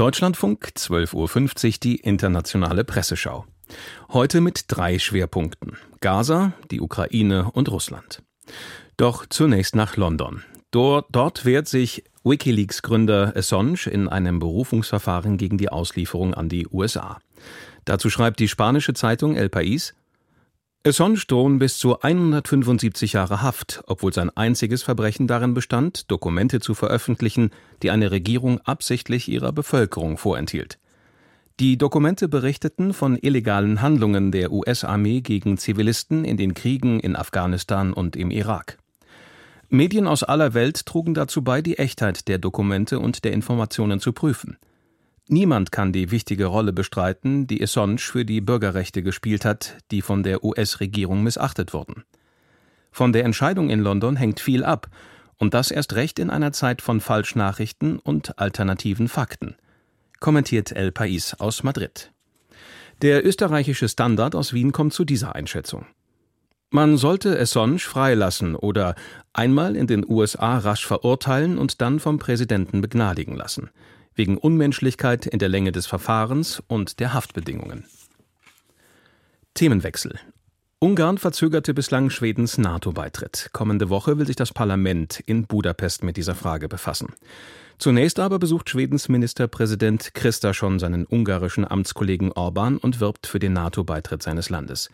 Deutschlandfunk 12.50 Uhr die internationale Presseschau. Heute mit drei Schwerpunkten. Gaza, die Ukraine und Russland. Doch zunächst nach London. Dort, dort wehrt sich Wikileaks-Gründer Assange in einem Berufungsverfahren gegen die Auslieferung an die USA. Dazu schreibt die spanische Zeitung El País, Assange bis zu 175 Jahre Haft, obwohl sein einziges Verbrechen darin bestand, Dokumente zu veröffentlichen, die eine Regierung absichtlich ihrer Bevölkerung vorenthielt. Die Dokumente berichteten von illegalen Handlungen der US-Armee gegen Zivilisten in den Kriegen in Afghanistan und im Irak. Medien aus aller Welt trugen dazu bei, die Echtheit der Dokumente und der Informationen zu prüfen. Niemand kann die wichtige Rolle bestreiten, die Assange für die Bürgerrechte gespielt hat, die von der US-Regierung missachtet wurden. Von der Entscheidung in London hängt viel ab, und das erst recht in einer Zeit von Falschnachrichten und alternativen Fakten, kommentiert El País aus Madrid. Der österreichische Standard aus Wien kommt zu dieser Einschätzung. Man sollte Assange freilassen oder einmal in den USA rasch verurteilen und dann vom Präsidenten begnadigen lassen wegen Unmenschlichkeit in der Länge des Verfahrens und der Haftbedingungen. Themenwechsel. Ungarn verzögerte bislang Schwedens NATO-Beitritt. Kommende Woche will sich das Parlament in Budapest mit dieser Frage befassen. Zunächst aber besucht Schwedens Ministerpräsident Christa schon seinen ungarischen Amtskollegen Orban und wirbt für den NATO-Beitritt seines Landes.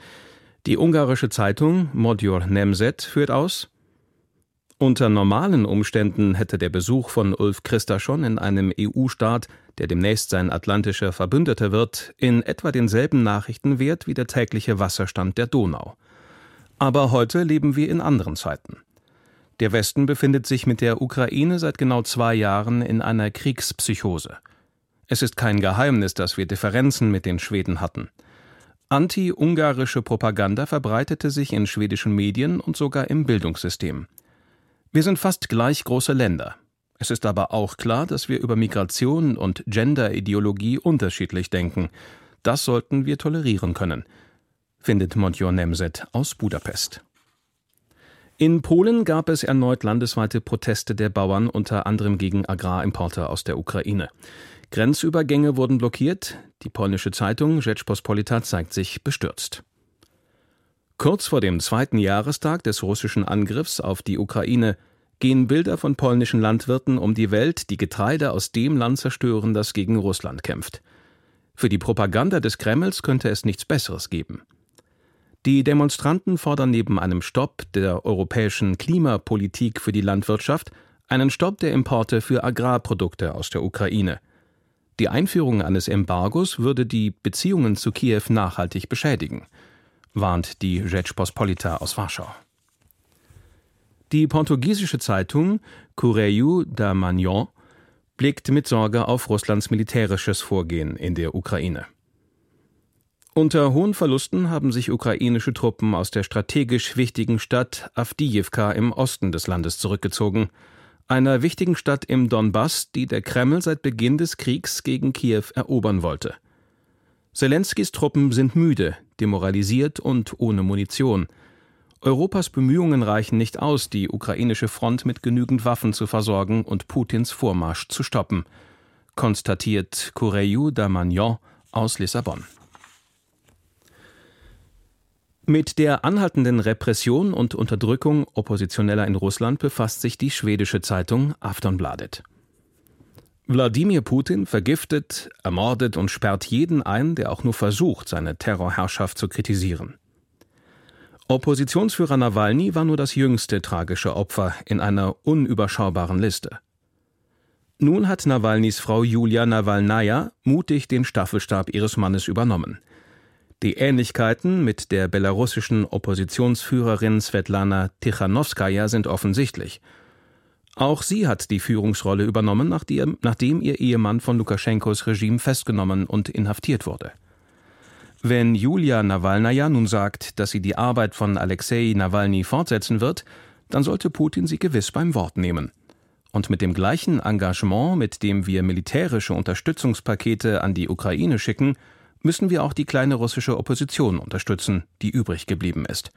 Die ungarische Zeitung Modjor Nemzet führt aus, unter normalen Umständen hätte der Besuch von Ulf Christaschon in einem EU-Staat, der demnächst sein atlantischer Verbündeter wird, in etwa denselben Nachrichtenwert wie der tägliche Wasserstand der Donau. Aber heute leben wir in anderen Zeiten. Der Westen befindet sich mit der Ukraine seit genau zwei Jahren in einer Kriegspsychose. Es ist kein Geheimnis, dass wir Differenzen mit den Schweden hatten. Anti-ungarische Propaganda verbreitete sich in schwedischen Medien und sogar im Bildungssystem. Wir sind fast gleich große Länder. Es ist aber auch klar, dass wir über Migration und Genderideologie unterschiedlich denken. Das sollten wir tolerieren können, findet Monsieur Nemzet aus Budapest. In Polen gab es erneut landesweite Proteste der Bauern, unter anderem gegen Agrarimporte aus der Ukraine. Grenzübergänge wurden blockiert. Die polnische Zeitung Rzeczpospolita zeigt sich bestürzt. Kurz vor dem zweiten Jahrestag des russischen Angriffs auf die Ukraine gehen Bilder von polnischen Landwirten um die Welt, die Getreide aus dem Land zerstören, das gegen Russland kämpft. Für die Propaganda des Kremls könnte es nichts Besseres geben. Die Demonstranten fordern neben einem Stopp der europäischen Klimapolitik für die Landwirtschaft einen Stopp der Importe für Agrarprodukte aus der Ukraine. Die Einführung eines Embargos würde die Beziehungen zu Kiew nachhaltig beschädigen warnt die Rzeczpospolita aus Warschau. Die portugiesische Zeitung Correio da Manhã blickt mit Sorge auf Russlands militärisches Vorgehen in der Ukraine. Unter hohen Verlusten haben sich ukrainische Truppen aus der strategisch wichtigen Stadt Avdiivka im Osten des Landes zurückgezogen, einer wichtigen Stadt im Donbass, die der Kreml seit Beginn des Kriegs gegen Kiew erobern wollte. Zelenskys Truppen sind müde, demoralisiert und ohne Munition. Europas Bemühungen reichen nicht aus, die ukrainische Front mit genügend Waffen zu versorgen und Putins Vormarsch zu stoppen, konstatiert Correio da Magnon aus Lissabon. Mit der anhaltenden Repression und Unterdrückung Oppositioneller in Russland befasst sich die schwedische Zeitung Aftonbladet. Wladimir Putin vergiftet, ermordet und sperrt jeden ein, der auch nur versucht, seine Terrorherrschaft zu kritisieren. Oppositionsführer Nawalny war nur das jüngste tragische Opfer in einer unüberschaubaren Liste. Nun hat Nawalnys Frau Julia Nawalnaja mutig den Staffelstab ihres Mannes übernommen. Die Ähnlichkeiten mit der belarussischen Oppositionsführerin Svetlana Tichanowskaja sind offensichtlich – auch sie hat die Führungsrolle übernommen, nachdem, ihr Ehemann von Lukaschenkos Regime festgenommen und inhaftiert wurde. Wenn Julia Nawalnaja nun sagt, dass sie die Arbeit von Alexei Nawalny fortsetzen wird, dann sollte Putin sie gewiss beim Wort nehmen. Und mit dem gleichen Engagement, mit dem wir militärische Unterstützungspakete an die Ukraine schicken, müssen wir auch die kleine russische Opposition unterstützen, die übrig geblieben ist,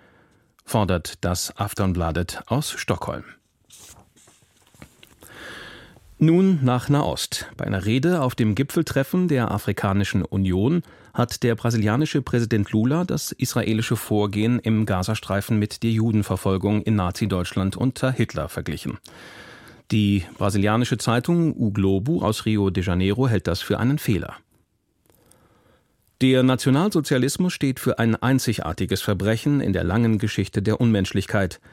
fordert das Aftonbladet aus Stockholm. Nun nach Nahost. Bei einer Rede auf dem Gipfeltreffen der Afrikanischen Union hat der brasilianische Präsident Lula das israelische Vorgehen im Gazastreifen mit der Judenverfolgung in Nazi-Deutschland unter Hitler verglichen. Die brasilianische Zeitung U Globo aus Rio de Janeiro hält das für einen Fehler. Der Nationalsozialismus steht für ein einzigartiges Verbrechen in der langen Geschichte der Unmenschlichkeit –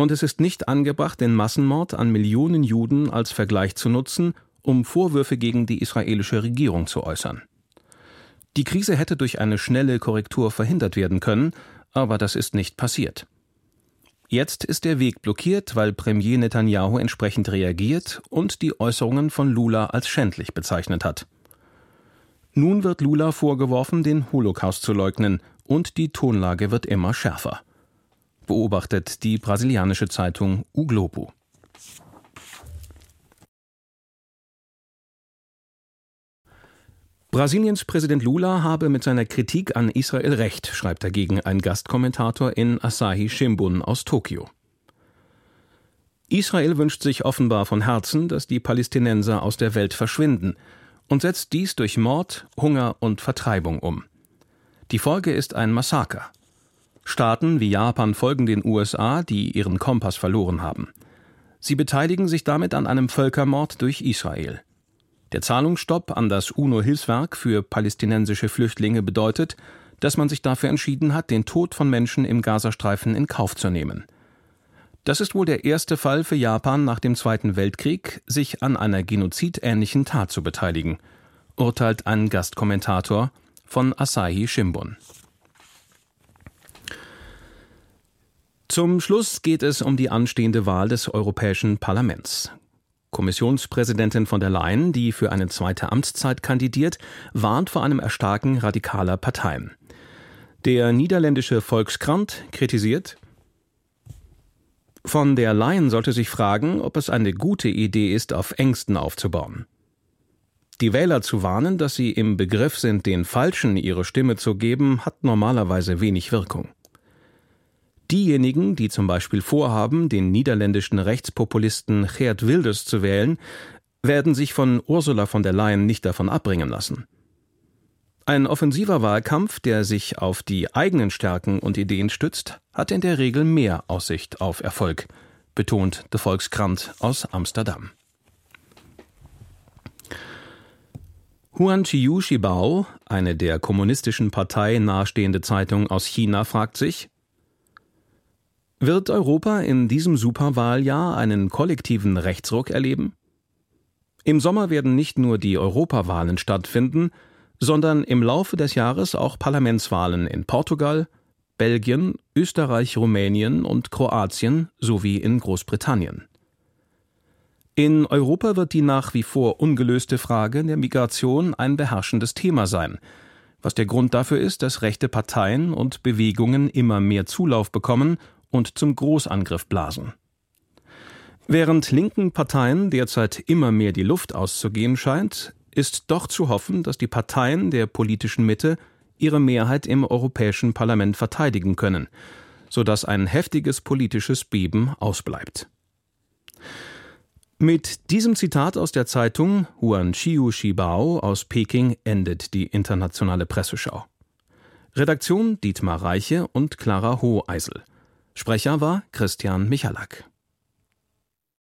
und es ist nicht angebracht, den Massenmord an Millionen Juden als Vergleich zu nutzen, um Vorwürfe gegen die israelische Regierung zu äußern. Die Krise hätte durch eine schnelle Korrektur verhindert werden können, aber das ist nicht passiert. Jetzt ist der Weg blockiert, weil Premier Netanyahu entsprechend reagiert und die Äußerungen von Lula als schändlich bezeichnet hat. Nun wird Lula vorgeworfen, den Holocaust zu leugnen, und die Tonlage wird immer schärfer beobachtet die brasilianische Zeitung O Globo. Brasiliens Präsident Lula habe mit seiner Kritik an Israel recht, schreibt dagegen ein Gastkommentator in Asahi Shimbun aus Tokio. Israel wünscht sich offenbar von Herzen, dass die Palästinenser aus der Welt verschwinden und setzt dies durch Mord, Hunger und Vertreibung um. Die Folge ist ein Massaker. Staaten wie Japan folgen den USA, die ihren Kompass verloren haben. Sie beteiligen sich damit an einem Völkermord durch Israel. Der Zahlungsstopp an das UNO-Hilfswerk für palästinensische Flüchtlinge bedeutet, dass man sich dafür entschieden hat, den Tod von Menschen im Gazastreifen in Kauf zu nehmen. Das ist wohl der erste Fall für Japan nach dem Zweiten Weltkrieg, sich an einer genozidähnlichen Tat zu beteiligen, urteilt ein Gastkommentator von Asahi Shimbun. Zum Schluss geht es um die anstehende Wahl des Europäischen Parlaments. Kommissionspräsidentin von der Leyen, die für eine zweite Amtszeit kandidiert, warnt vor einem Erstarken radikaler Parteien. Der niederländische Volkskrant kritisiert, von der Leyen sollte sich fragen, ob es eine gute Idee ist, auf Ängsten aufzubauen. Die Wähler zu warnen, dass sie im Begriff sind, den Falschen ihre Stimme zu geben, hat normalerweise wenig Wirkung. Diejenigen, die zum Beispiel vorhaben, den niederländischen Rechtspopulisten Geert Wilders zu wählen, werden sich von Ursula von der Leyen nicht davon abbringen lassen. Ein offensiver Wahlkampf, der sich auf die eigenen Stärken und Ideen stützt, hat in der Regel mehr Aussicht auf Erfolg, betont de Volkskrant aus Amsterdam. Huan Chiu Shibao, eine der kommunistischen Partei nahestehende Zeitung aus China, fragt sich, wird Europa in diesem Superwahljahr einen kollektiven Rechtsruck erleben? Im Sommer werden nicht nur die Europawahlen stattfinden, sondern im Laufe des Jahres auch Parlamentswahlen in Portugal, Belgien, Österreich, Rumänien und Kroatien sowie in Großbritannien. In Europa wird die nach wie vor ungelöste Frage der Migration ein beherrschendes Thema sein, was der Grund dafür ist, dass rechte Parteien und Bewegungen immer mehr Zulauf bekommen und zum Großangriff blasen. Während linken Parteien derzeit immer mehr die Luft auszugehen scheint, ist doch zu hoffen, dass die Parteien der politischen Mitte ihre Mehrheit im Europäischen Parlament verteidigen können, sodass ein heftiges politisches Beben ausbleibt. Mit diesem Zitat aus der Zeitung Huan Chiu Shibao aus Peking endet die internationale Presseschau. Redaktion Dietmar Reiche und Clara Hoheisel. Sprecher war Christian Michalak